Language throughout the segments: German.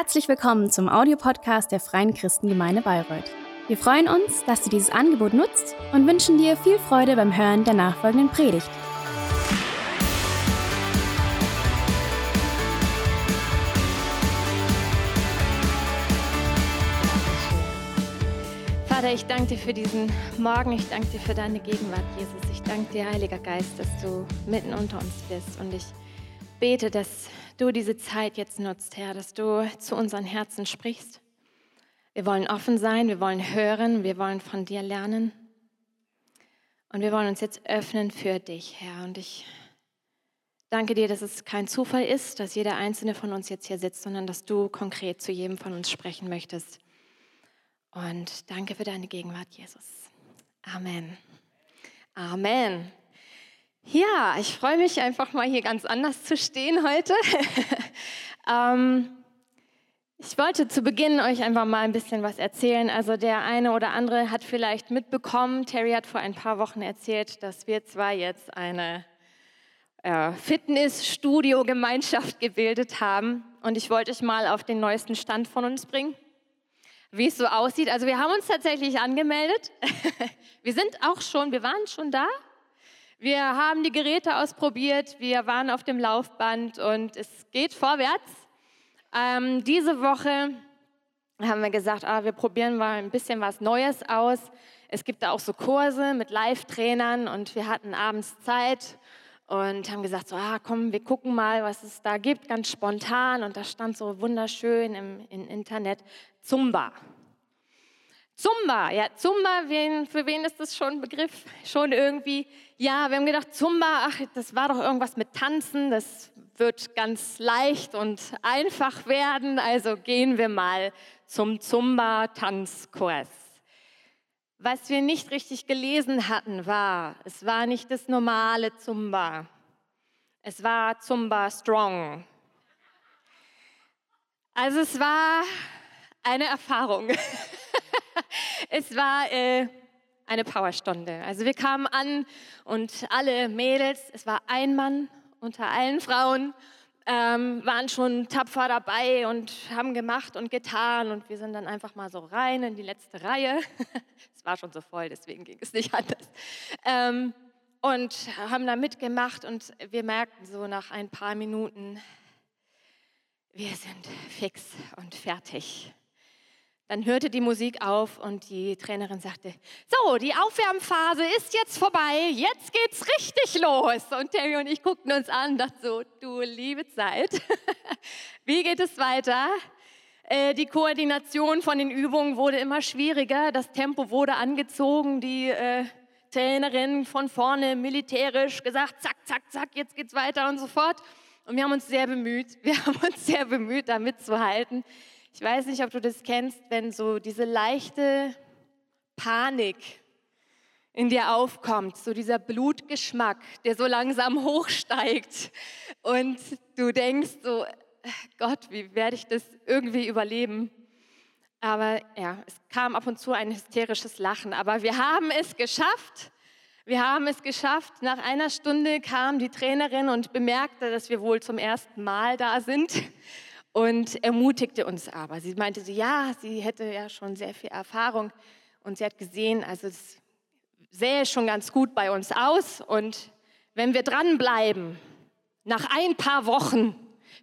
Herzlich willkommen zum Audiopodcast der Freien Christengemeinde Bayreuth. Wir freuen uns, dass du dieses Angebot nutzt und wünschen dir viel Freude beim Hören der nachfolgenden Predigt. Vater, ich danke dir für diesen Morgen. Ich danke dir für deine Gegenwart, Jesus. Ich danke dir, Heiliger Geist, dass du mitten unter uns bist. Und ich bete, dass du diese Zeit jetzt nutzt, Herr, dass du zu unseren Herzen sprichst. Wir wollen offen sein, wir wollen hören, wir wollen von dir lernen. Und wir wollen uns jetzt öffnen für dich, Herr. Und ich danke dir, dass es kein Zufall ist, dass jeder einzelne von uns jetzt hier sitzt, sondern dass du konkret zu jedem von uns sprechen möchtest. Und danke für deine Gegenwart, Jesus. Amen. Amen. Ja, ich freue mich einfach mal hier ganz anders zu stehen heute. ähm, ich wollte zu Beginn euch einfach mal ein bisschen was erzählen. Also der eine oder andere hat vielleicht mitbekommen, Terry hat vor ein paar Wochen erzählt, dass wir zwar jetzt eine äh, Fitnessstudio-Gemeinschaft gebildet haben. Und ich wollte euch mal auf den neuesten Stand von uns bringen, wie es so aussieht. Also wir haben uns tatsächlich angemeldet. wir sind auch schon, wir waren schon da, wir haben die Geräte ausprobiert, wir waren auf dem Laufband und es geht vorwärts. Ähm, diese Woche haben wir gesagt, ah, wir probieren mal ein bisschen was Neues aus. Es gibt da auch so Kurse mit Live-Trainern und wir hatten abends Zeit und haben gesagt, so, ah, komm, wir gucken mal, was es da gibt, ganz spontan. Und da stand so wunderschön im, im Internet Zumba. Zumba, ja, Zumba, wen, für wen ist das schon ein Begriff? Schon irgendwie, ja, wir haben gedacht, Zumba, ach, das war doch irgendwas mit Tanzen, das wird ganz leicht und einfach werden, also gehen wir mal zum Zumba-Tanzkurs. Was wir nicht richtig gelesen hatten, war, es war nicht das normale Zumba, es war Zumba Strong. Also es war eine Erfahrung. es war äh, eine Powerstunde. Also wir kamen an und alle Mädels, es war ein Mann unter allen Frauen, ähm, waren schon tapfer dabei und haben gemacht und getan. Und wir sind dann einfach mal so rein in die letzte Reihe. es war schon so voll, deswegen ging es nicht anders. Ähm, und haben da mitgemacht und wir merkten so nach ein paar Minuten, wir sind fix und fertig. Dann hörte die Musik auf und die Trainerin sagte, so, die Aufwärmphase ist jetzt vorbei, jetzt geht's richtig los. Und Terry und ich guckten uns an und dachten so, du liebe Zeit, wie geht es weiter? Äh, die Koordination von den Übungen wurde immer schwieriger, das Tempo wurde angezogen, die äh, Trainerin von vorne militärisch gesagt, zack, zack, zack, jetzt geht's weiter und so fort. Und wir haben uns sehr bemüht, wir haben uns sehr bemüht, da mitzuhalten. Ich weiß nicht, ob du das kennst, wenn so diese leichte Panik in dir aufkommt, so dieser Blutgeschmack, der so langsam hochsteigt und du denkst so, Gott, wie werde ich das irgendwie überleben? Aber ja, es kam ab und zu ein hysterisches Lachen, aber wir haben es geschafft. Wir haben es geschafft. Nach einer Stunde kam die Trainerin und bemerkte, dass wir wohl zum ersten Mal da sind und ermutigte uns aber. Sie meinte so, ja, sie hätte ja schon sehr viel Erfahrung und sie hat gesehen, also es sähe schon ganz gut bei uns aus und wenn wir dranbleiben, nach ein paar Wochen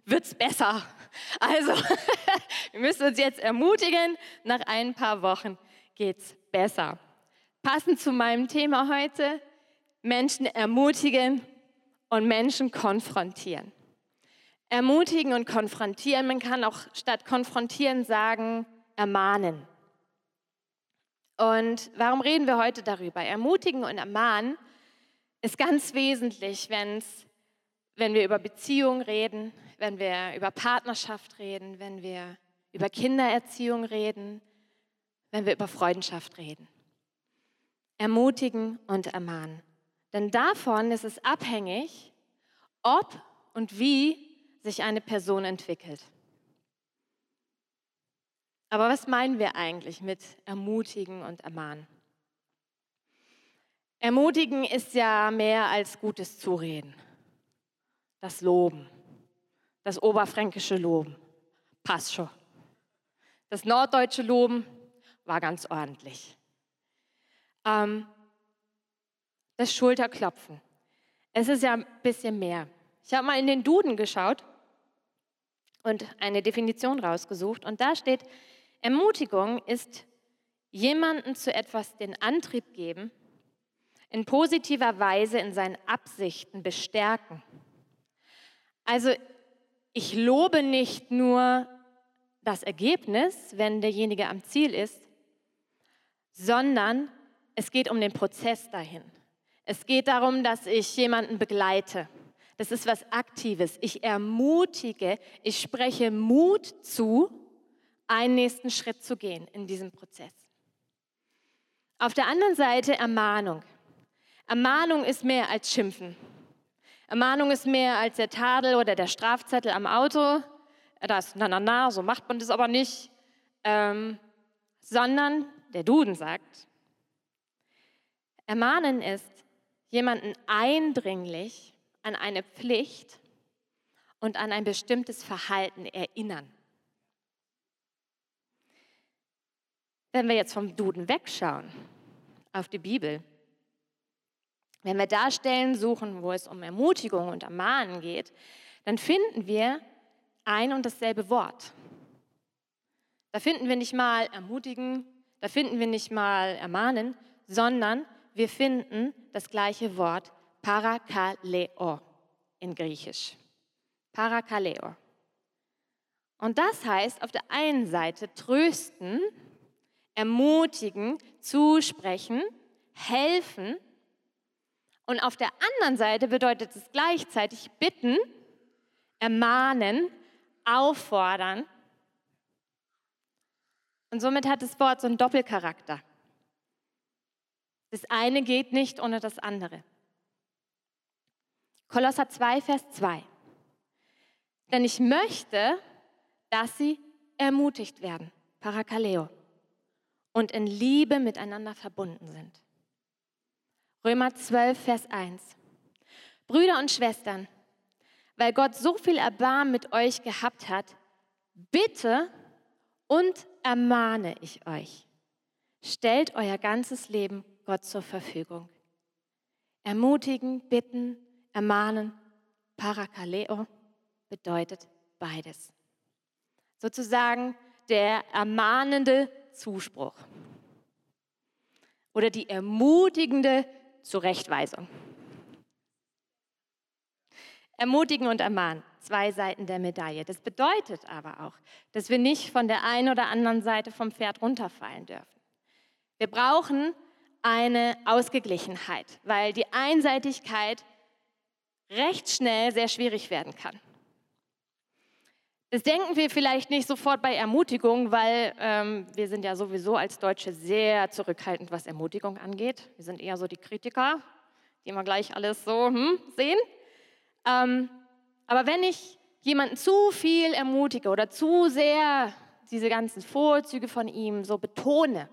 wird es besser. Also wir müssen uns jetzt ermutigen, nach ein paar Wochen geht es besser. Passend zu meinem Thema heute, Menschen ermutigen und Menschen konfrontieren. Ermutigen und konfrontieren. Man kann auch statt konfrontieren sagen, ermahnen. Und warum reden wir heute darüber? Ermutigen und ermahnen ist ganz wesentlich, wenn's, wenn wir über Beziehung reden, wenn wir über Partnerschaft reden, wenn wir über Kindererziehung reden, wenn wir über Freundschaft reden. Ermutigen und ermahnen. Denn davon ist es abhängig, ob und wie sich eine Person entwickelt. Aber was meinen wir eigentlich mit ermutigen und ermahnen? Ermutigen ist ja mehr als gutes Zureden. Das Loben, das oberfränkische Loben. Passt schon. Das norddeutsche Loben war ganz ordentlich. Ähm, das Schulterklopfen. Es ist ja ein bisschen mehr. Ich habe mal in den Duden geschaut und eine Definition rausgesucht. Und da steht, Ermutigung ist jemanden zu etwas den Antrieb geben, in positiver Weise in seinen Absichten bestärken. Also ich lobe nicht nur das Ergebnis, wenn derjenige am Ziel ist, sondern es geht um den Prozess dahin. Es geht darum, dass ich jemanden begleite. Das ist was Aktives. Ich ermutige, ich spreche Mut zu, einen nächsten Schritt zu gehen in diesem Prozess. Auf der anderen Seite Ermahnung. Ermahnung ist mehr als Schimpfen. Ermahnung ist mehr als der Tadel oder der Strafzettel am Auto. Das, na, na, na, so macht man das aber nicht. Ähm, sondern der Duden sagt, ermahnen ist, jemanden eindringlich an eine Pflicht und an ein bestimmtes Verhalten erinnern. Wenn wir jetzt vom Duden wegschauen auf die Bibel, wenn wir da Stellen suchen, wo es um Ermutigung und Ermahnen geht, dann finden wir ein und dasselbe Wort. Da finden wir nicht mal ermutigen, da finden wir nicht mal ermahnen, sondern wir finden das gleiche Wort parakaleo in Griechisch. Parakaleo. Und das heißt auf der einen Seite trösten, ermutigen, zusprechen, helfen. Und auf der anderen Seite bedeutet es gleichzeitig bitten, ermahnen, auffordern. Und somit hat das Wort so einen Doppelcharakter. Das eine geht nicht ohne das andere. Kolosser 2, Vers 2. Denn ich möchte, dass sie ermutigt werden, Parakaleo, und in Liebe miteinander verbunden sind. Römer 12, Vers 1. Brüder und Schwestern, weil Gott so viel Erbarmen mit euch gehabt hat, bitte und ermahne ich euch. Stellt euer ganzes Leben Gott zur Verfügung. Ermutigen, bitten, ermahnen, parakaleo bedeutet beides. Sozusagen der ermahnende Zuspruch oder die ermutigende Zurechtweisung. Ermutigen und ermahnen, zwei Seiten der Medaille. Das bedeutet aber auch, dass wir nicht von der einen oder anderen Seite vom Pferd runterfallen dürfen. Wir brauchen eine Ausgeglichenheit, weil die Einseitigkeit recht schnell sehr schwierig werden kann. Das denken wir vielleicht nicht sofort bei Ermutigung, weil ähm, wir sind ja sowieso als Deutsche sehr zurückhaltend, was Ermutigung angeht. Wir sind eher so die Kritiker, die immer gleich alles so hm, sehen. Ähm, aber wenn ich jemanden zu viel ermutige oder zu sehr diese ganzen Vorzüge von ihm so betone,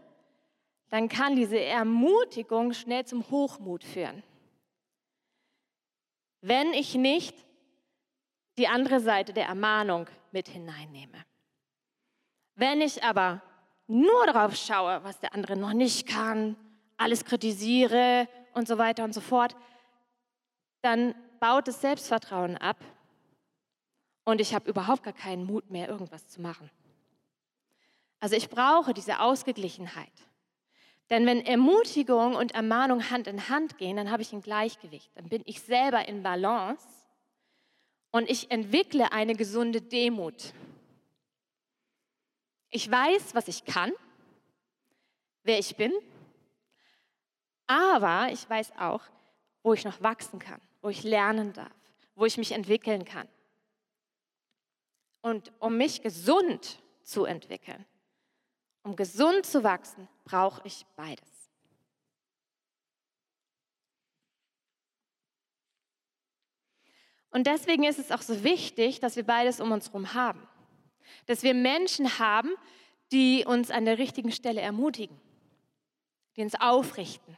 dann kann diese Ermutigung schnell zum Hochmut führen. Wenn ich nicht die andere Seite der Ermahnung mit hineinnehme. Wenn ich aber nur darauf schaue, was der andere noch nicht kann, alles kritisiere und so weiter und so fort, dann baut das Selbstvertrauen ab und ich habe überhaupt gar keinen Mut mehr, irgendwas zu machen. Also ich brauche diese Ausgeglichenheit. Denn wenn Ermutigung und Ermahnung Hand in Hand gehen, dann habe ich ein Gleichgewicht. Dann bin ich selber in Balance und ich entwickle eine gesunde Demut. Ich weiß, was ich kann, wer ich bin, aber ich weiß auch, wo ich noch wachsen kann, wo ich lernen darf, wo ich mich entwickeln kann. Und um mich gesund zu entwickeln, um gesund zu wachsen, brauche ich beides. Und deswegen ist es auch so wichtig, dass wir beides um uns herum haben. Dass wir Menschen haben, die uns an der richtigen Stelle ermutigen, die uns aufrichten.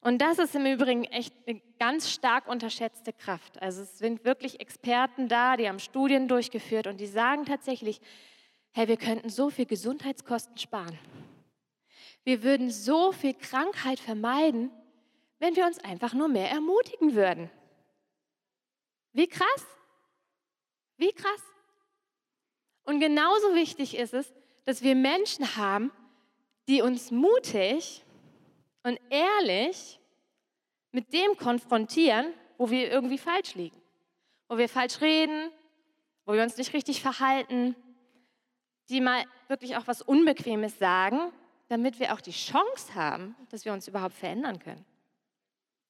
Und das ist im Übrigen echt eine ganz stark unterschätzte Kraft. Also es sind wirklich Experten da, die haben Studien durchgeführt und die sagen tatsächlich, hey, wir könnten so viel Gesundheitskosten sparen. Wir würden so viel Krankheit vermeiden, wenn wir uns einfach nur mehr ermutigen würden. Wie krass? Wie krass? Und genauso wichtig ist es, dass wir Menschen haben, die uns mutig und ehrlich mit dem konfrontieren, wo wir irgendwie falsch liegen, wo wir falsch reden, wo wir uns nicht richtig verhalten, die mal wirklich auch was Unbequemes sagen, damit wir auch die Chance haben, dass wir uns überhaupt verändern können,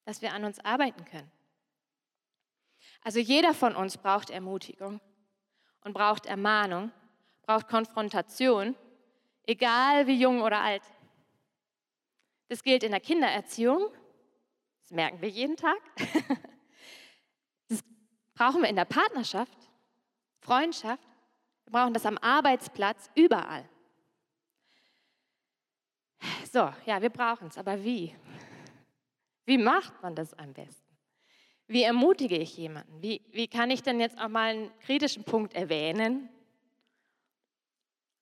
dass wir an uns arbeiten können. Also jeder von uns braucht Ermutigung und braucht Ermahnung, braucht Konfrontation, egal wie jung oder alt. Das gilt in der Kindererziehung, das merken wir jeden Tag. Das brauchen wir in der Partnerschaft, Freundschaft, wir brauchen das am Arbeitsplatz, überall. So, ja, wir brauchen es, aber wie? Wie macht man das am besten? Wie ermutige ich jemanden? Wie, wie kann ich denn jetzt auch mal einen kritischen Punkt erwähnen?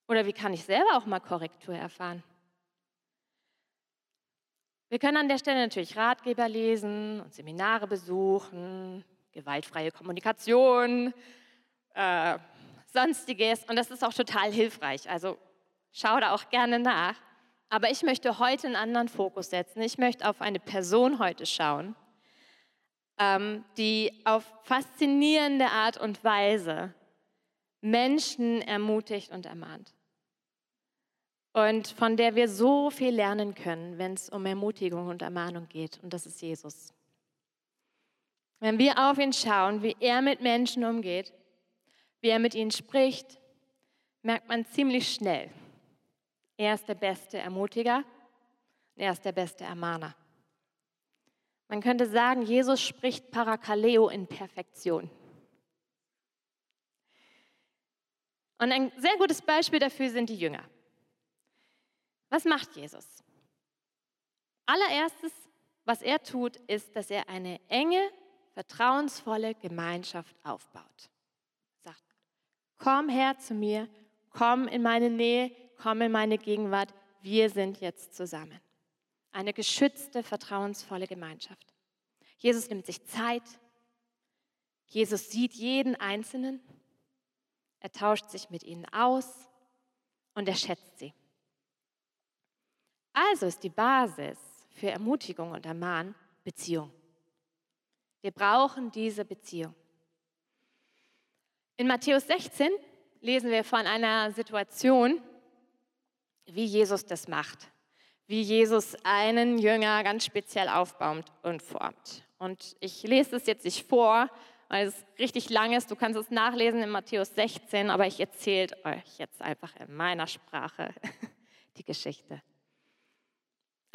Oder wie kann ich selber auch mal Korrektur erfahren? Wir können an der Stelle natürlich Ratgeber lesen und Seminare besuchen, gewaltfreie Kommunikation, äh, sonstiges. Und das ist auch total hilfreich. Also schau da auch gerne nach. Aber ich möchte heute einen anderen Fokus setzen. Ich möchte auf eine Person heute schauen, ähm, die auf faszinierende Art und Weise Menschen ermutigt und ermahnt und von der wir so viel lernen können, wenn es um Ermutigung und Ermahnung geht. Und das ist Jesus. Wenn wir auf ihn schauen, wie er mit Menschen umgeht, wie er mit ihnen spricht, merkt man ziemlich schnell, er ist der beste Ermutiger, er ist der beste Ermahner. Man könnte sagen, Jesus spricht Parakaleo in Perfektion. Und ein sehr gutes Beispiel dafür sind die Jünger. Was macht Jesus? Allererstes, was er tut, ist, dass er eine enge, vertrauensvolle Gemeinschaft aufbaut. Komm her zu mir, komm in meine Nähe, komm in meine Gegenwart, wir sind jetzt zusammen. Eine geschützte, vertrauensvolle Gemeinschaft. Jesus nimmt sich Zeit. Jesus sieht jeden Einzelnen. Er tauscht sich mit ihnen aus und er schätzt sie. Also ist die Basis für Ermutigung und Ermahn Beziehung. Wir brauchen diese Beziehung. In Matthäus 16 lesen wir von einer Situation, wie Jesus das macht, wie Jesus einen Jünger ganz speziell aufbaut und formt. Und ich lese das jetzt nicht vor, weil es richtig lang ist. Du kannst es nachlesen in Matthäus 16, aber ich erzähle euch jetzt einfach in meiner Sprache die Geschichte.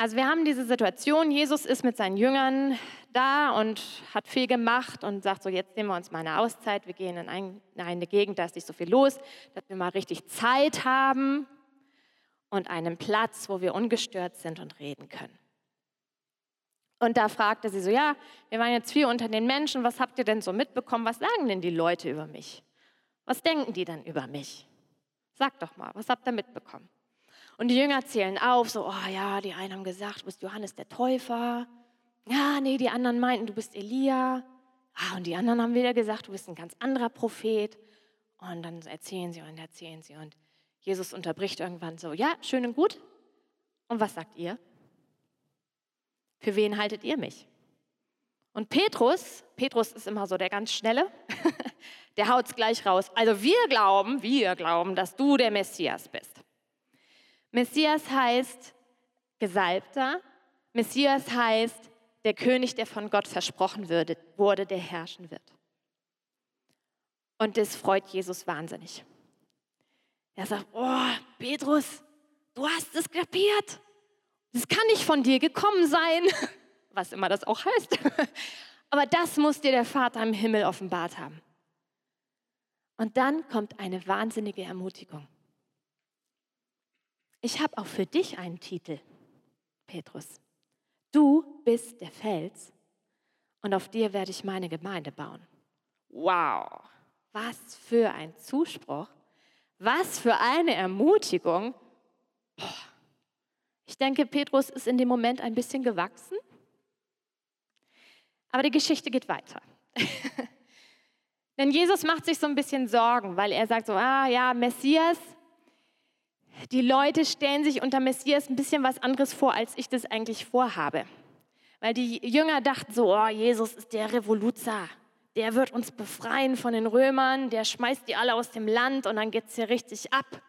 Also wir haben diese Situation, Jesus ist mit seinen Jüngern da und hat viel gemacht und sagt so, jetzt nehmen wir uns mal eine Auszeit, wir gehen in, eine Gegend, da ist nicht so viel los, dass wir mal richtig Zeit haben und einen Platz, wo wir ungestört sind und reden können. Und da fragte sie so, ja, wir waren jetzt viel unter den Menschen, was habt ihr denn so mitbekommen, was sagen denn die Leute über mich? Was denken die denn über mich? Sag doch mal, was habt ihr mitbekommen? Und die Jünger zählen auf, so, oh ja, die einen haben gesagt, du bist Johannes der Täufer. Ja, nee, die anderen meinten, du bist Elia. Ah, und die anderen haben wieder gesagt, du bist ein ganz anderer Prophet. Und dann erzählen sie und erzählen sie. Und Jesus unterbricht irgendwann so, ja, schön und gut. Und was sagt ihr? Für wen haltet ihr mich? Und Petrus, Petrus ist immer so der ganz Schnelle, der haut es gleich raus. Also wir glauben, wir glauben, dass du der Messias bist. Messias heißt Gesalbter. Messias heißt der König, der von Gott versprochen wurde, der herrschen wird. Und das freut Jesus wahnsinnig. Er sagt, oh, Petrus, du hast es kapiert. Das kann nicht von dir gekommen sein, was immer das auch heißt. Aber das muss dir der Vater im Himmel offenbart haben. Und dann kommt eine wahnsinnige Ermutigung. Ich habe auch für dich einen Titel, Petrus. Du bist der Fels und auf dir werde ich meine Gemeinde bauen. Wow, was für ein Zuspruch, Was für eine Ermutigung. Ich denke, Petrus ist in dem Moment ein bisschen gewachsen. Aber die Geschichte geht weiter. Denn Jesus macht sich so ein bisschen Sorgen, weil er sagt so, ah ja, Messias, die Leute stellen sich unter Messias ein bisschen was anderes vor, als ich das eigentlich vorhabe. Weil die Jünger dachten so, oh, Jesus ist der Revoluzer, der wird uns befreien von den Römern, der schmeißt die alle aus dem Land und dann geht es hier richtig ab.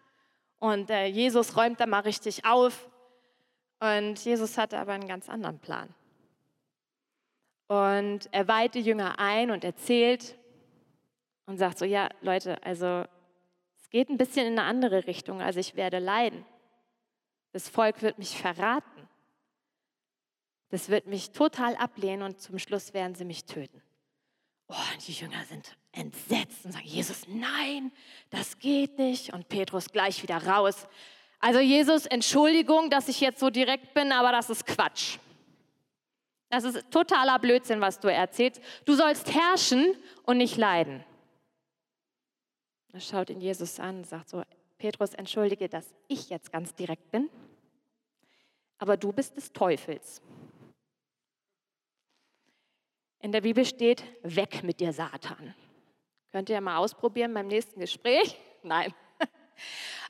Und äh, Jesus räumt da mal richtig auf. Und Jesus hatte aber einen ganz anderen Plan. Und er weiht die Jünger ein und erzählt und sagt so, ja Leute, also geht ein bisschen in eine andere Richtung, also ich werde leiden. Das Volk wird mich verraten. Das wird mich total ablehnen und zum Schluss werden sie mich töten. Oh, die Jünger sind entsetzt und sagen, Jesus, nein, das geht nicht. Und Petrus gleich wieder raus. Also Jesus, Entschuldigung, dass ich jetzt so direkt bin, aber das ist Quatsch. Das ist totaler Blödsinn, was du erzählst. Du sollst herrschen und nicht leiden. Da schaut ihn Jesus an und sagt so, Petrus, entschuldige, dass ich jetzt ganz direkt bin, aber du bist des Teufels. In der Bibel steht, weg mit dir, Satan. Könnt ihr mal ausprobieren beim nächsten Gespräch? Nein.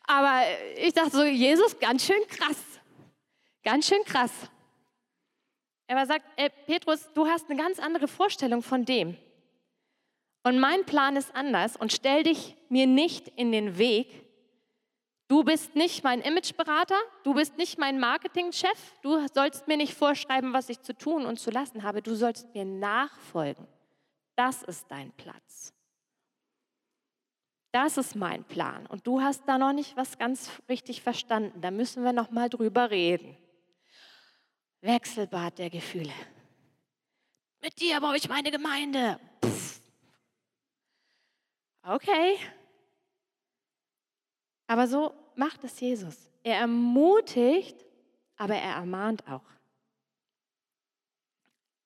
Aber ich dachte so, Jesus, ganz schön krass. Ganz schön krass. Er sagt, ey, Petrus, du hast eine ganz andere Vorstellung von dem. Und mein Plan ist anders und stell dich mir nicht in den Weg. Du bist nicht mein Imageberater, du bist nicht mein Marketingchef, du sollst mir nicht vorschreiben, was ich zu tun und zu lassen habe, du sollst mir nachfolgen. Das ist dein Platz. Das ist mein Plan und du hast da noch nicht was ganz richtig verstanden. Da müssen wir noch mal drüber reden. Wechselbad der Gefühle. Mit dir baue ich meine Gemeinde. Okay. Aber so macht es Jesus. Er ermutigt, aber er ermahnt auch.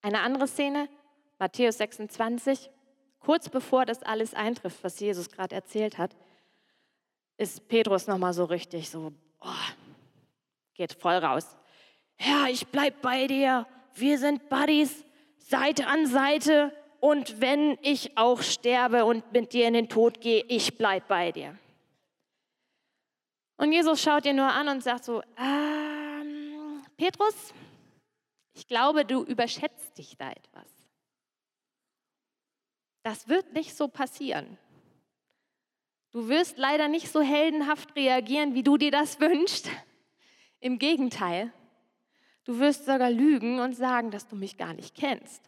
Eine andere Szene, Matthäus 26, kurz bevor das alles eintrifft, was Jesus gerade erzählt hat, ist Petrus nochmal so richtig so, oh, geht voll raus. Herr, ich bleib bei dir. Wir sind Buddies, Seite an Seite. Und wenn ich auch sterbe und mit dir in den Tod gehe, ich bleib bei dir. Und Jesus schaut ihn nur an und sagt so, ähm, Petrus, ich glaube, du überschätzt dich da etwas. Das wird nicht so passieren. Du wirst leider nicht so heldenhaft reagieren, wie du dir das wünschst. Im Gegenteil, Du wirst sogar lügen und sagen, dass du mich gar nicht kennst.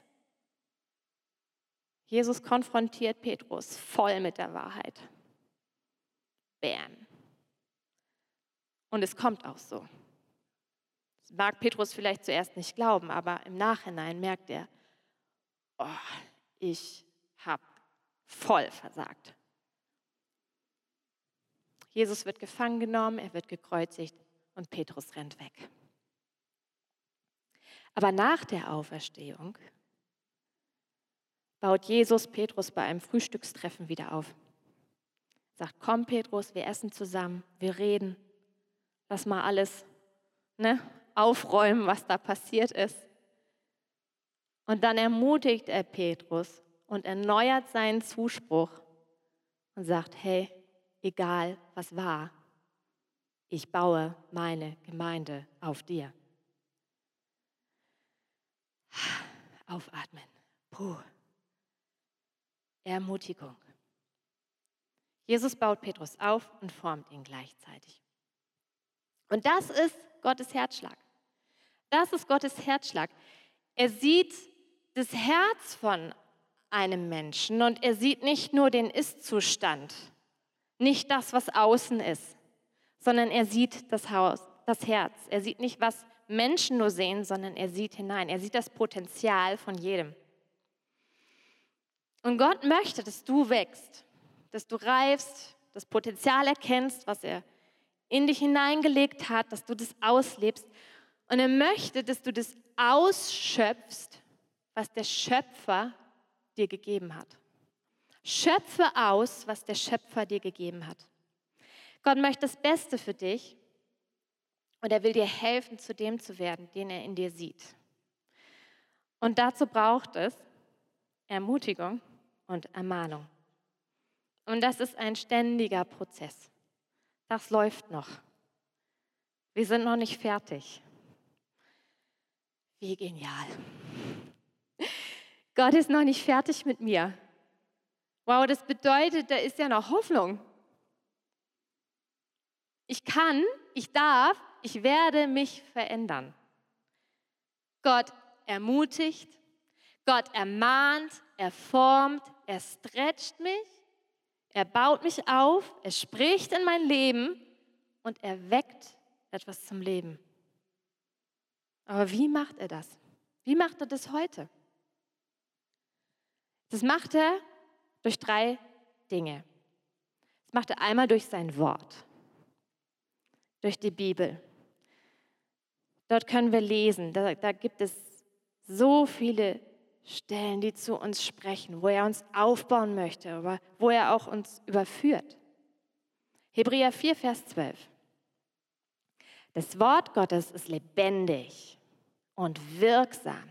Jesus konfrontiert Petrus voll mit der Wahrheit. Bam. Und es kommt auch so. Das mag Petrus vielleicht zuerst nicht glauben, aber im Nachhinein merkt er, oh, ich habe voll versagt. Jesus wird gefangen genommen, er wird gekreuzigt und Petrus rennt weg. Aber nach der Auferstehung baut Jesus Petrus bei einem Frühstückstreffen wieder auf. Sagt, komm Petrus, wir essen zusammen, wir reden, lass mal alles ne, aufräumen, was da passiert ist. Und dann ermutigt er Petrus und erneuert seinen Zuspruch und sagt, hey, egal was war, ich baue meine Gemeinde auf dir. Aufatmen. Puh. Ermutigung. Jesus baut Petrus auf und formt ihn gleichzeitig. Und das ist Gottes Herzschlag. Das ist Gottes Herzschlag. Er sieht das Herz von einem Menschen und er sieht nicht nur den Ist-Zustand, nicht das, was außen ist, sondern er sieht das Haus, das Herz. Er sieht nicht, was Menschen nur sehen, sondern er sieht hinein. Er sieht das Potenzial von jedem. Und Gott möchte, dass du wächst, dass du reifst, das Potenzial erkennst, was er in dich hineingelegt hat, dass du das auslebst. Und er möchte, dass du das ausschöpfst, was der Schöpfer dir gegeben hat. Schöpfe aus, was der Schöpfer dir gegeben hat. Gott möchte das Beste für dich und er will dir helfen, zu dem zu werden, den er in dir sieht. Und dazu braucht es Ermutigung und Ermahnung. Und das ist ein ständiger Prozess. Das läuft noch. Wir sind noch nicht fertig. Wie genial. Gott ist noch nicht fertig mit mir. Wow, das bedeutet, da ist ja noch Hoffnung. Ich kann, ich darf, ich werde mich verändern. Gott ermutigt, Gott ermahnt, er formt, er stretcht mich, er baut mich auf, er spricht in mein Leben und er weckt etwas zum Leben. Aber wie macht er das? Wie macht er das heute? Das macht er durch drei Dinge. Das macht er einmal durch sein Wort durch die Bibel. Dort können wir lesen, da, da gibt es so viele Stellen, die zu uns sprechen, wo er uns aufbauen möchte, aber wo er auch uns überführt. Hebräer 4, Vers 12. Das Wort Gottes ist lebendig und wirksam.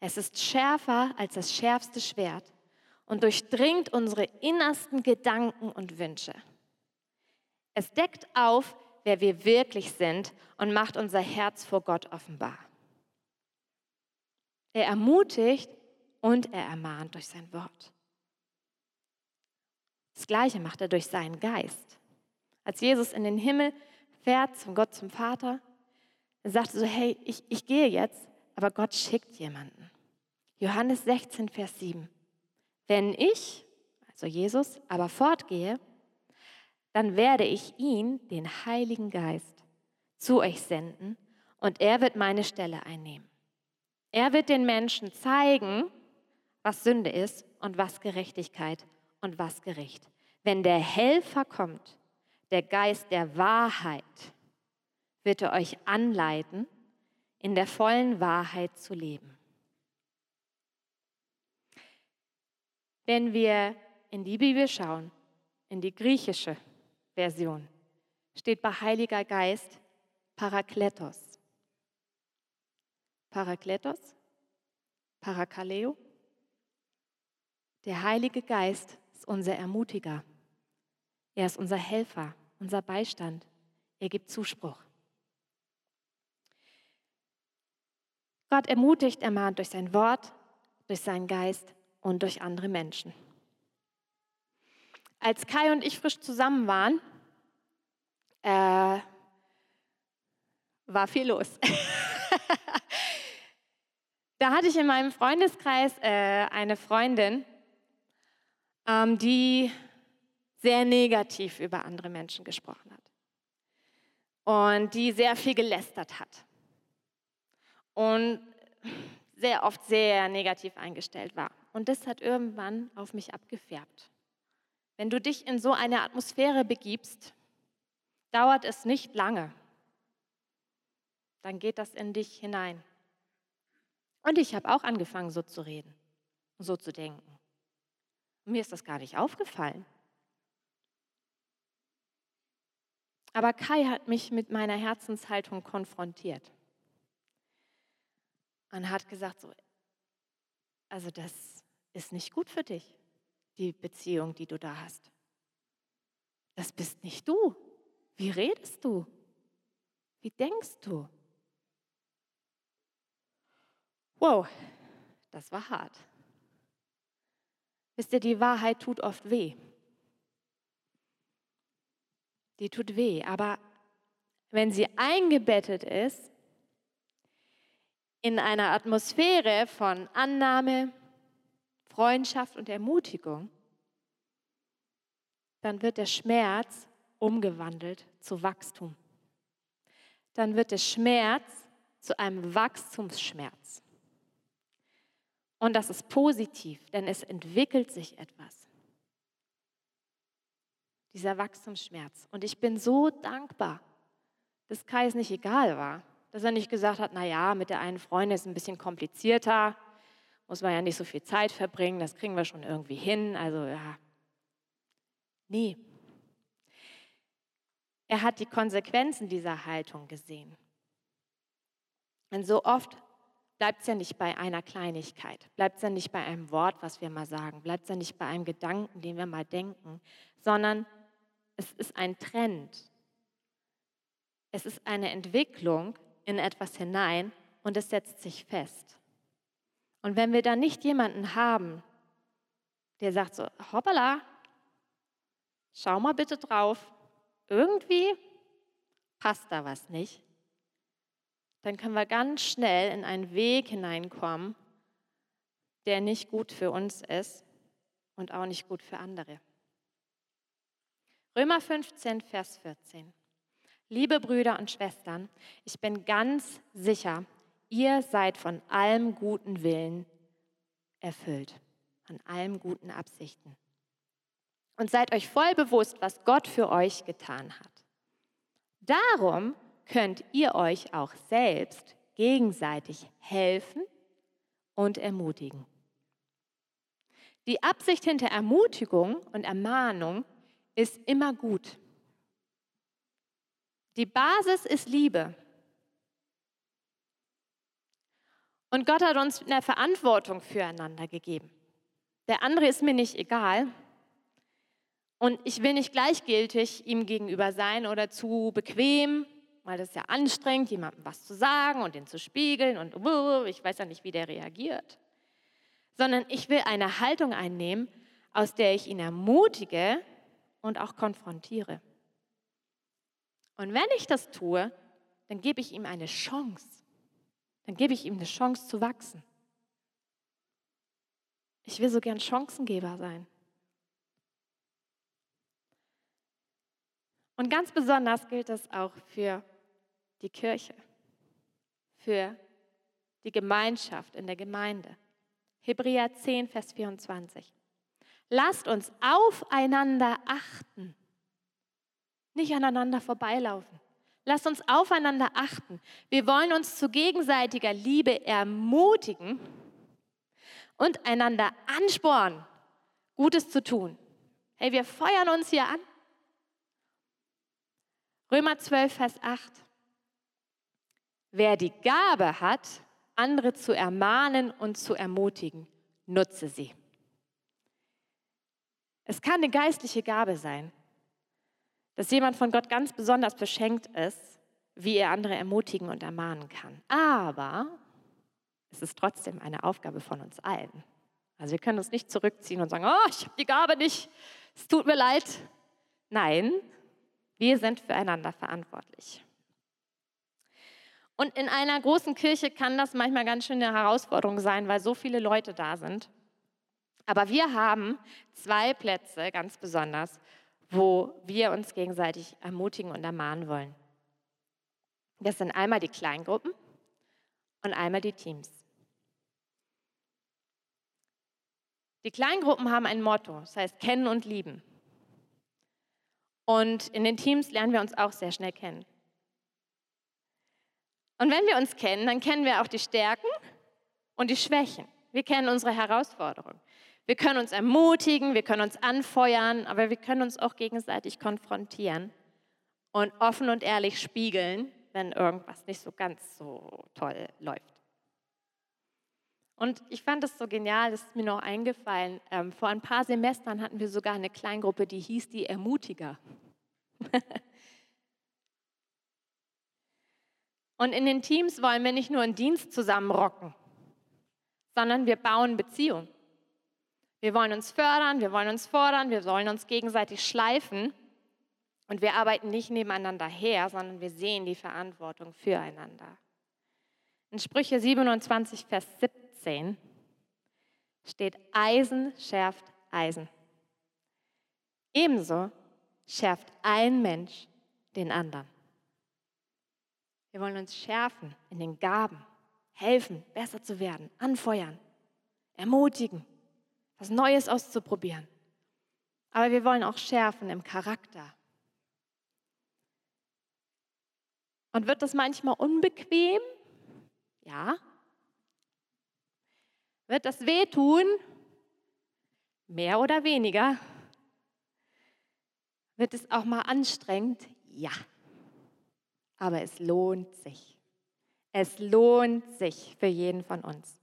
Es ist schärfer als das schärfste Schwert und durchdringt unsere innersten Gedanken und Wünsche. Es deckt auf, wer wir wirklich sind und macht unser Herz vor Gott offenbar. Er ermutigt und er ermahnt durch sein Wort. Das Gleiche macht er durch seinen Geist. Als Jesus in den Himmel fährt, zum Gott, zum Vater, er sagte so, hey, ich, ich gehe jetzt, aber Gott schickt jemanden. Johannes 16, Vers 7. Wenn ich, also Jesus, aber fortgehe, dann werde ich ihn, den Heiligen Geist, zu euch senden und er wird meine Stelle einnehmen. Er wird den Menschen zeigen, was Sünde ist und was Gerechtigkeit und was Gericht. Wenn der Helfer kommt, der Geist der Wahrheit, wird er euch anleiten, in der vollen Wahrheit zu leben. Wenn wir in die Bibel schauen, in die griechische Version steht bei Heiliger Geist Parakletos. Parakletos, Parakaleo. Der Heilige Geist ist unser Ermutiger. Er ist unser Helfer, unser Beistand. Er gibt Zuspruch. Gott ermutigt, ermahnt durch sein Wort, durch seinen Geist und durch andere Menschen. Als Kai und ich frisch zusammen waren, äh, war viel los. da hatte ich in meinem Freundeskreis äh, eine Freundin, ähm, die sehr negativ über andere Menschen gesprochen hat und die sehr viel gelästert hat und sehr oft sehr negativ eingestellt war. Und das hat irgendwann auf mich abgefärbt. Wenn du dich in so eine Atmosphäre begibst, dauert es nicht lange. Dann geht das in dich hinein. Und ich habe auch angefangen, so zu reden so zu denken. Und mir ist das gar nicht aufgefallen. Aber Kai hat mich mit meiner Herzenshaltung konfrontiert und hat gesagt, so, also das ist nicht gut für dich die Beziehung, die du da hast. Das bist nicht du. Wie redest du? Wie denkst du? Wow, das war hart. Wisst ihr, die Wahrheit tut oft weh. Die tut weh, aber wenn sie eingebettet ist in einer Atmosphäre von Annahme, Freundschaft und Ermutigung, dann wird der Schmerz umgewandelt zu Wachstum. Dann wird der Schmerz zu einem Wachstumsschmerz. Und das ist positiv, denn es entwickelt sich etwas. Dieser Wachstumsschmerz. Und ich bin so dankbar, dass Kai es nicht egal war. Dass er nicht gesagt hat, na ja, mit der einen Freundin ist es ein bisschen komplizierter, muss man ja nicht so viel Zeit verbringen, das kriegen wir schon irgendwie hin. Also ja, nee. Er hat die Konsequenzen dieser Haltung gesehen. Und so oft bleibt es ja nicht bei einer Kleinigkeit, bleibt es ja nicht bei einem Wort, was wir mal sagen, bleibt es ja nicht bei einem Gedanken, den wir mal denken, sondern es ist ein Trend. Es ist eine Entwicklung in etwas hinein und es setzt sich fest. Und wenn wir dann nicht jemanden haben, der sagt so, hoppala, schau mal bitte drauf, irgendwie passt da was nicht, dann können wir ganz schnell in einen Weg hineinkommen, der nicht gut für uns ist und auch nicht gut für andere. Römer 15, Vers 14. Liebe Brüder und Schwestern, ich bin ganz sicher, ihr seid von allem guten Willen erfüllt, von allem guten Absichten. Und seid euch voll bewusst, was Gott für euch getan hat. Darum könnt ihr euch auch selbst gegenseitig helfen und ermutigen. Die Absicht hinter Ermutigung und Ermahnung ist immer gut. Die Basis ist Liebe. Und Gott hat uns eine Verantwortung füreinander gegeben. Der andere ist mir nicht egal. Und ich will nicht gleichgültig ihm gegenüber sein oder zu bequem, weil das ist ja anstrengend, jemandem was zu sagen und ihn zu spiegeln und ich weiß ja nicht, wie der reagiert. Sondern ich will eine Haltung einnehmen, aus der ich ihn ermutige und auch konfrontiere. Und wenn ich das tue, dann gebe ich ihm eine Chance. Dann gebe ich ihm eine Chance zu wachsen. Ich will so gern Chancengeber sein. Und ganz besonders gilt das auch für die Kirche, für die Gemeinschaft in der Gemeinde. Hebräer 10, Vers 24. Lasst uns aufeinander achten nicht aneinander vorbeilaufen. Lasst uns aufeinander achten. Wir wollen uns zu gegenseitiger Liebe ermutigen und einander anspornen, Gutes zu tun. Hey, wir feuern uns hier an. Römer 12, Vers 8. Wer die Gabe hat, andere zu ermahnen und zu ermutigen, nutze sie. Es kann eine geistliche Gabe sein dass jemand von Gott ganz besonders beschenkt ist, wie er andere ermutigen und ermahnen kann. Aber es ist trotzdem eine Aufgabe von uns allen. Also wir können uns nicht zurückziehen und sagen, oh, ich habe die Gabe nicht, es tut mir leid. Nein, wir sind füreinander verantwortlich. Und in einer großen Kirche kann das manchmal ganz schön eine Herausforderung sein, weil so viele Leute da sind. Aber wir haben zwei Plätze ganz besonders, wo wir uns gegenseitig ermutigen und ermahnen wollen. Das sind einmal die Kleingruppen und einmal die Teams. Die Kleingruppen haben ein Motto, das heißt kennen und lieben. Und in den Teams lernen wir uns auch sehr schnell kennen. Und wenn wir uns kennen, dann kennen wir auch die Stärken und die Schwächen. Wir kennen unsere Herausforderungen. Wir können uns ermutigen, wir können uns anfeuern, aber wir können uns auch gegenseitig konfrontieren und offen und ehrlich spiegeln, wenn irgendwas nicht so ganz so toll läuft. Und ich fand es so genial, das ist mir noch eingefallen. Ähm, vor ein paar Semestern hatten wir sogar eine Kleingruppe, die hieß die Ermutiger. und in den Teams wollen wir nicht nur einen Dienst zusammenrocken, sondern wir bauen Beziehungen. Wir wollen uns fördern, wir wollen uns fordern, wir wollen uns gegenseitig schleifen. Und wir arbeiten nicht nebeneinander her, sondern wir sehen die Verantwortung füreinander. In Sprüche 27, Vers 17 steht, Eisen schärft Eisen. Ebenso schärft ein Mensch den anderen. Wir wollen uns schärfen in den Gaben, helfen, besser zu werden, anfeuern, ermutigen was Neues auszuprobieren. Aber wir wollen auch schärfen im Charakter. Und wird das manchmal unbequem? Ja. Wird das wehtun? Mehr oder weniger? Wird es auch mal anstrengend? Ja. Aber es lohnt sich. Es lohnt sich für jeden von uns.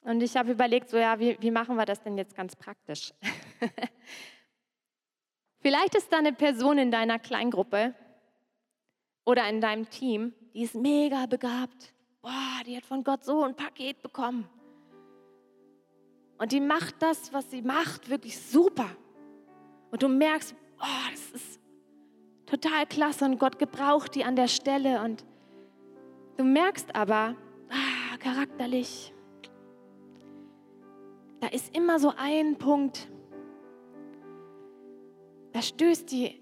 Und ich habe überlegt, so ja, wie, wie machen wir das denn jetzt ganz praktisch? Vielleicht ist da eine Person in deiner Kleingruppe oder in deinem Team, die ist mega begabt. Boah, die hat von Gott so ein Paket bekommen. Und die macht das, was sie macht, wirklich super. Und du merkst, oh, das ist total klasse und Gott gebraucht die an der Stelle. Und du merkst aber, ah, charakterlich, da ist immer so ein Punkt, da stößt die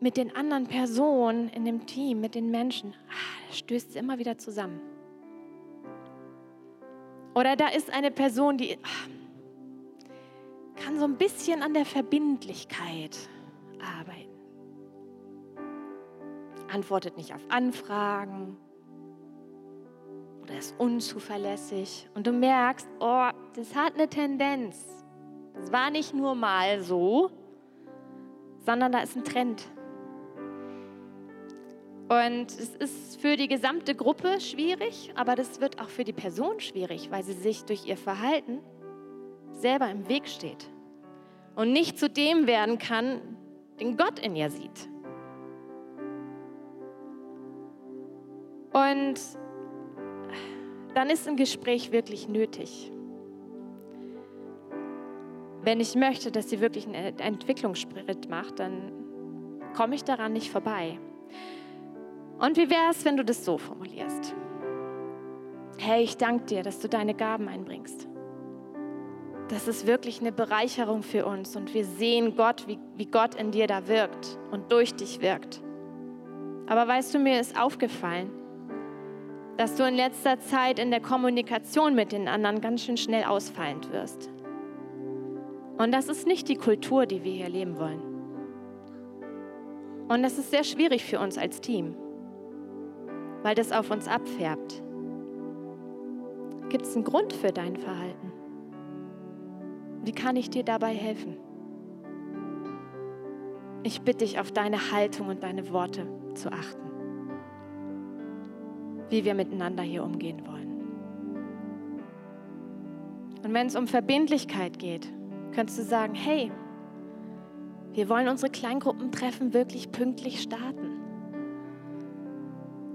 mit den anderen Personen in dem Team, mit den Menschen, ah, da stößt sie immer wieder zusammen. Oder da ist eine Person, die ah, kann so ein bisschen an der Verbindlichkeit arbeiten. Antwortet nicht auf Anfragen, oder ist unzuverlässig. Und du merkst, oh, das hat eine Tendenz. Das war nicht nur mal so, sondern da ist ein Trend. Und es ist für die gesamte Gruppe schwierig, aber das wird auch für die Person schwierig, weil sie sich durch ihr Verhalten selber im Weg steht und nicht zu dem werden kann, den Gott in ihr sieht. Und dann ist ein Gespräch wirklich nötig. Wenn ich möchte, dass sie wirklich einen Entwicklungsschritt macht, dann komme ich daran nicht vorbei. Und wie wäre es, wenn du das so formulierst? Hey, ich danke dir, dass du deine Gaben einbringst. Das ist wirklich eine Bereicherung für uns und wir sehen Gott, wie, wie Gott in dir da wirkt und durch dich wirkt. Aber weißt du, mir ist aufgefallen, dass du in letzter Zeit in der Kommunikation mit den anderen ganz schön schnell ausfallend wirst. Und das ist nicht die Kultur, die wir hier leben wollen. Und das ist sehr schwierig für uns als Team, weil das auf uns abfärbt. Gibt es einen Grund für dein Verhalten? Wie kann ich dir dabei helfen? Ich bitte dich, auf deine Haltung und deine Worte zu achten wie wir miteinander hier umgehen wollen. Und wenn es um Verbindlichkeit geht, könntest du sagen, hey, wir wollen unsere Kleingruppentreffen wirklich pünktlich starten.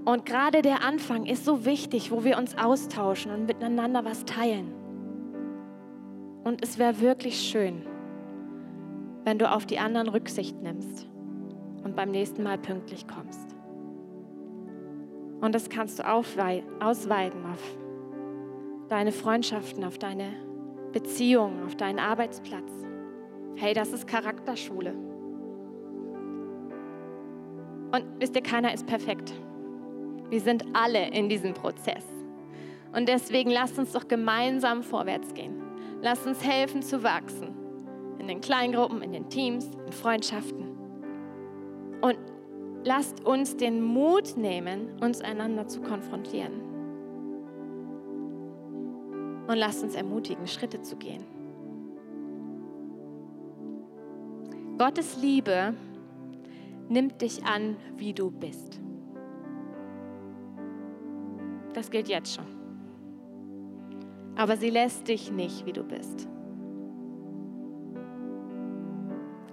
Und gerade der Anfang ist so wichtig, wo wir uns austauschen und miteinander was teilen. Und es wäre wirklich schön, wenn du auf die anderen Rücksicht nimmst und beim nächsten Mal pünktlich kommst. Und das kannst du ausweiten auf deine Freundschaften, auf deine Beziehungen, auf deinen Arbeitsplatz. Hey, das ist Charakterschule. Und wisst ihr, keiner ist perfekt. Wir sind alle in diesem Prozess. Und deswegen lasst uns doch gemeinsam vorwärts gehen. Lasst uns helfen zu wachsen. In den Kleingruppen, in den Teams, in Freundschaften. Und lasst uns den Mut nehmen, uns einander zu konfrontieren. Und lasst uns ermutigen, Schritte zu gehen. Gottes Liebe nimmt dich an, wie du bist. Das gilt jetzt schon. Aber sie lässt dich nicht, wie du bist.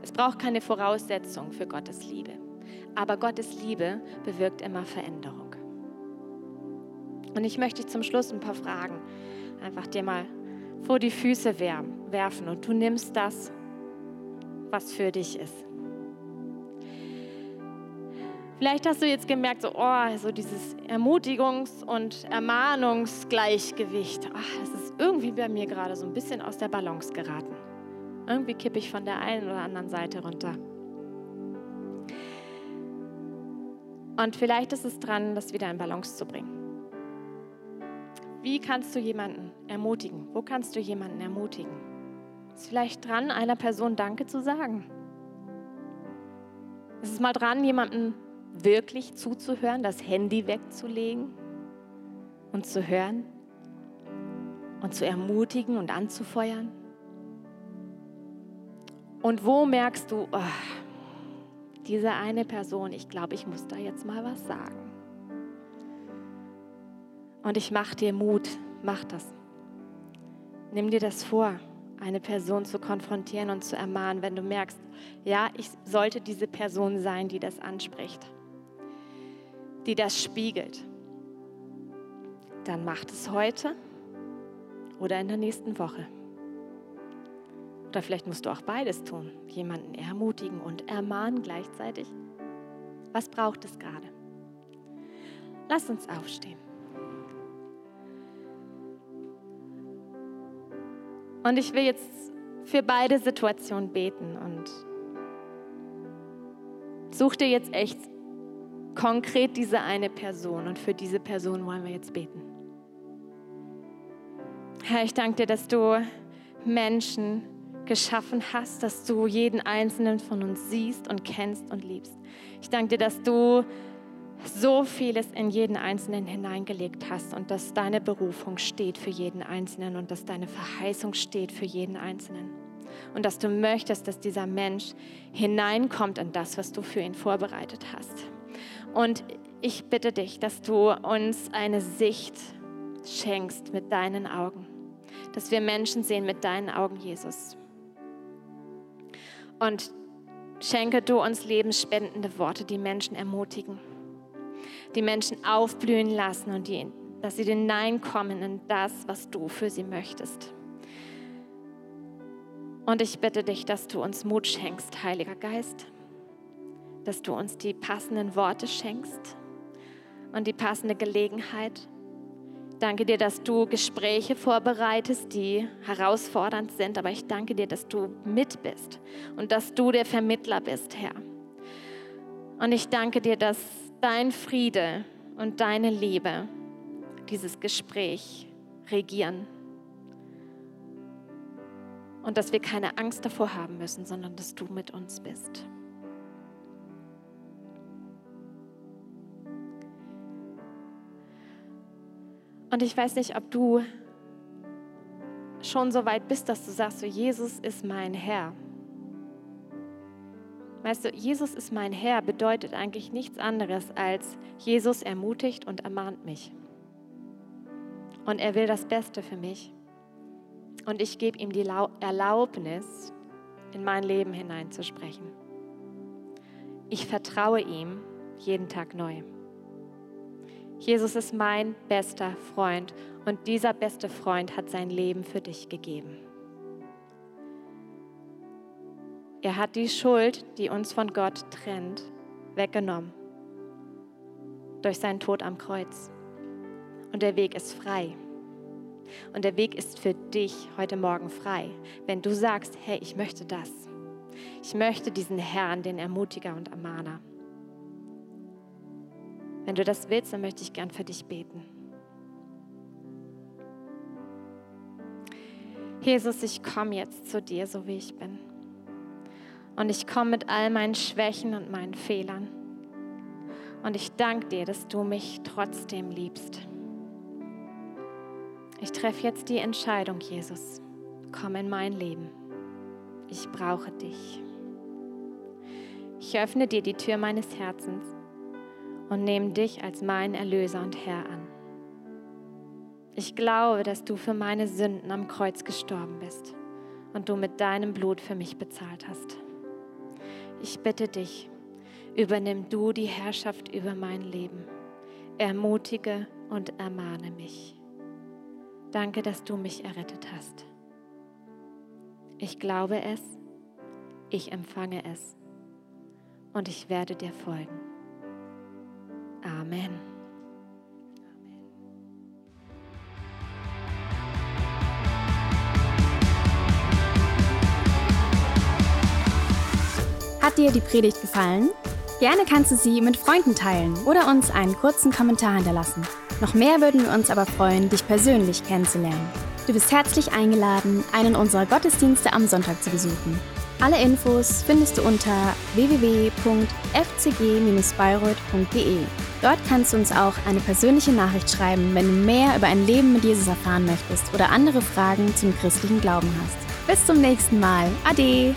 Es braucht keine Voraussetzung für Gottes Liebe. Aber Gottes Liebe bewirkt immer Veränderung. Und ich möchte dich zum Schluss ein paar Fragen einfach dir mal vor die Füße werfen und du nimmst das, was für dich ist. Vielleicht hast du jetzt gemerkt, so, oh, so dieses Ermutigungs- und Ermahnungsgleichgewicht, ach, das ist irgendwie bei mir gerade so ein bisschen aus der Balance geraten. Irgendwie kippe ich von der einen oder anderen Seite runter. Und vielleicht ist es dran, das wieder in Balance zu bringen. Wie kannst du jemanden ermutigen? Wo kannst du jemanden ermutigen? Ist vielleicht dran, einer Person Danke zu sagen? Ist es mal dran, jemandem wirklich zuzuhören, das Handy wegzulegen und zu hören und zu ermutigen und anzufeuern? Und wo merkst du, oh, diese eine Person, ich glaube, ich muss da jetzt mal was sagen. Und ich mache dir Mut, mach das. Nimm dir das vor, eine Person zu konfrontieren und zu ermahnen, wenn du merkst, ja, ich sollte diese Person sein, die das anspricht, die das spiegelt. Dann mach es heute oder in der nächsten Woche. Oder vielleicht musst du auch beides tun. Jemanden ermutigen und ermahnen gleichzeitig. Was braucht es gerade? Lass uns aufstehen. Und ich will jetzt für beide Situationen beten und such dir jetzt echt konkret diese eine Person und für diese Person wollen wir jetzt beten. Herr, ich danke dir, dass du Menschen geschaffen hast, dass du jeden einzelnen von uns siehst und kennst und liebst. Ich danke dir, dass du so vieles in jeden Einzelnen hineingelegt hast und dass deine Berufung steht für jeden Einzelnen und dass deine Verheißung steht für jeden Einzelnen. Und dass du möchtest, dass dieser Mensch hineinkommt in das, was du für ihn vorbereitet hast. Und ich bitte dich, dass du uns eine Sicht schenkst mit deinen Augen, dass wir Menschen sehen mit deinen Augen, Jesus. Und schenke du uns lebensspendende Worte, die Menschen ermutigen, die Menschen aufblühen lassen und die, dass sie hineinkommen in das, was du für sie möchtest. Und ich bitte dich, dass du uns Mut schenkst, Heiliger Geist, dass du uns die passenden Worte schenkst und die passende Gelegenheit, danke dir, dass du Gespräche vorbereitest, die herausfordernd sind, aber ich danke dir, dass du mit bist und dass du der Vermittler bist, Herr. Und ich danke dir, dass dein Friede und deine Liebe dieses Gespräch regieren. Und dass wir keine Angst davor haben müssen, sondern dass du mit uns bist. Und ich weiß nicht, ob du schon so weit bist, dass du sagst, so Jesus ist mein Herr. Weißt du, Jesus ist mein Herr bedeutet eigentlich nichts anderes als Jesus ermutigt und ermahnt mich. Und er will das Beste für mich. Und ich gebe ihm die Erlaubnis, in mein Leben hineinzusprechen. Ich vertraue ihm jeden Tag neu. Jesus ist mein bester Freund und dieser beste Freund hat sein Leben für dich gegeben. Er hat die Schuld, die uns von Gott trennt, weggenommen durch seinen Tod am Kreuz. Und der Weg ist frei. Und der Weg ist für dich heute Morgen frei, wenn du sagst, hey, ich möchte das. Ich möchte diesen Herrn, den Ermutiger und Ermahner. Wenn du das willst, dann möchte ich gern für dich beten. Jesus, ich komme jetzt zu dir, so wie ich bin. Und ich komme mit all meinen Schwächen und meinen Fehlern. Und ich danke dir, dass du mich trotzdem liebst. Ich treffe jetzt die Entscheidung, Jesus. Komm in mein Leben. Ich brauche dich. Ich öffne dir die Tür meines Herzens und nehme dich als meinen Erlöser und Herr an. Ich glaube, dass du für meine Sünden am Kreuz gestorben bist und du mit deinem Blut für mich bezahlt hast. Ich bitte dich, übernimm du die Herrschaft über mein Leben. Ermutige und ermahne mich. Danke, dass du mich errettet hast. Ich glaube es, ich empfange es und ich werde dir folgen. Amen. Hat dir die Predigt gefallen? Gerne kannst du sie mit Freunden teilen oder uns einen kurzen Kommentar hinterlassen. Noch mehr würden wir uns aber freuen, dich persönlich kennenzulernen. Du bist herzlich eingeladen, einen unserer Gottesdienste am Sonntag zu besuchen. Alle Infos findest du unter www.fcg-bayreuth.de. Dort kannst du uns auch eine persönliche Nachricht schreiben, wenn du mehr über ein Leben mit Jesus erfahren möchtest oder andere Fragen zum christlichen Glauben hast. Bis zum nächsten Mal. Ade!